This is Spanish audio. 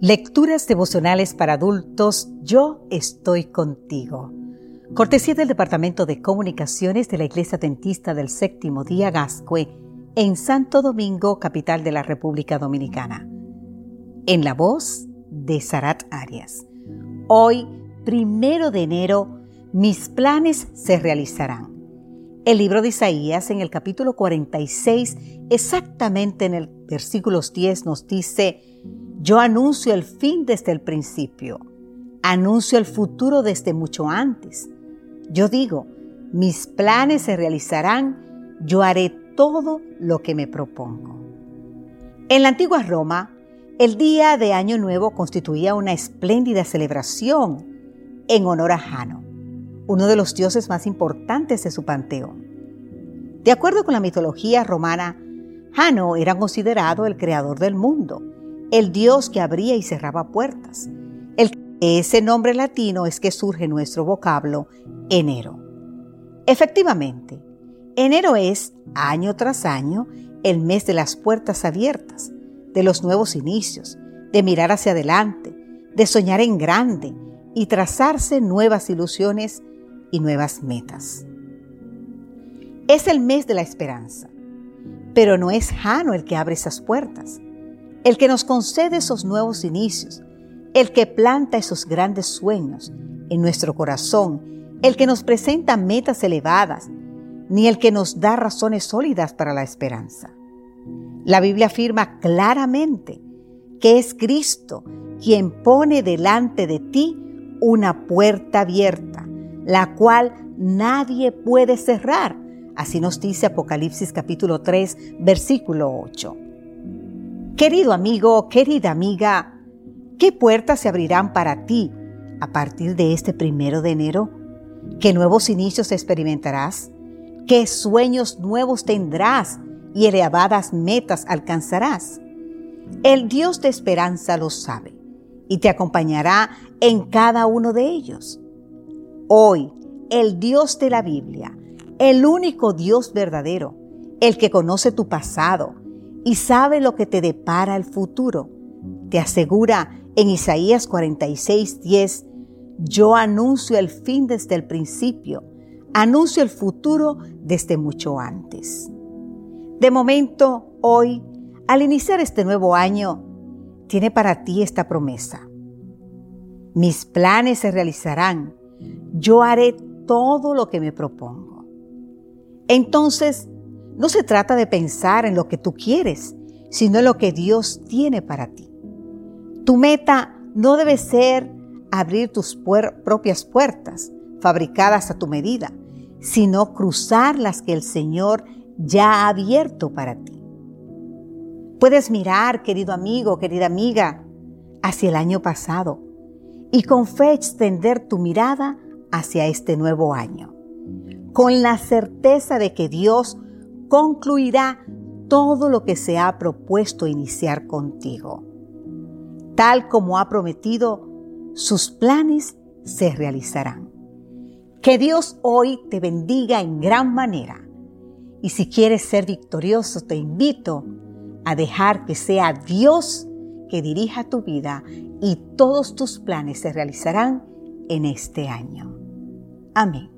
Lecturas devocionales para adultos, Yo estoy contigo. Cortesía del Departamento de Comunicaciones de la Iglesia Dentista del Séptimo Día Gascue en Santo Domingo, capital de la República Dominicana. En la voz de Sarat Arias. Hoy, primero de enero, mis planes se realizarán. El libro de Isaías en el capítulo 46, exactamente en el versículos 10, nos dice, yo anuncio el fin desde el principio, anuncio el futuro desde mucho antes. Yo digo, mis planes se realizarán, yo haré todo lo que me propongo. En la antigua Roma, el día de Año Nuevo constituía una espléndida celebración en honor a Jano, uno de los dioses más importantes de su panteón. De acuerdo con la mitología romana, Jano era considerado el creador del mundo el Dios que abría y cerraba puertas. Ese nombre latino es que surge nuestro vocablo enero. Efectivamente, enero es, año tras año, el mes de las puertas abiertas, de los nuevos inicios, de mirar hacia adelante, de soñar en grande y trazarse nuevas ilusiones y nuevas metas. Es el mes de la esperanza, pero no es Jano el que abre esas puertas el que nos concede esos nuevos inicios, el que planta esos grandes sueños en nuestro corazón, el que nos presenta metas elevadas, ni el que nos da razones sólidas para la esperanza. La Biblia afirma claramente que es Cristo quien pone delante de ti una puerta abierta, la cual nadie puede cerrar. Así nos dice Apocalipsis capítulo 3, versículo 8. Querido amigo, querida amiga, ¿qué puertas se abrirán para ti a partir de este primero de enero? ¿Qué nuevos inicios experimentarás? ¿Qué sueños nuevos tendrás y elevadas metas alcanzarás? El Dios de esperanza lo sabe y te acompañará en cada uno de ellos. Hoy, el Dios de la Biblia, el único Dios verdadero, el que conoce tu pasado, y sabe lo que te depara el futuro. Te asegura en Isaías 46, 10, yo anuncio el fin desde el principio, anuncio el futuro desde mucho antes. De momento, hoy, al iniciar este nuevo año, tiene para ti esta promesa. Mis planes se realizarán, yo haré todo lo que me propongo. Entonces, no se trata de pensar en lo que tú quieres, sino en lo que Dios tiene para ti. Tu meta no debe ser abrir tus propias puertas, fabricadas a tu medida, sino cruzar las que el Señor ya ha abierto para ti. Puedes mirar, querido amigo, querida amiga, hacia el año pasado y con fe extender tu mirada hacia este nuevo año, con la certeza de que Dios concluirá todo lo que se ha propuesto iniciar contigo. Tal como ha prometido, sus planes se realizarán. Que Dios hoy te bendiga en gran manera. Y si quieres ser victorioso, te invito a dejar que sea Dios que dirija tu vida y todos tus planes se realizarán en este año. Amén.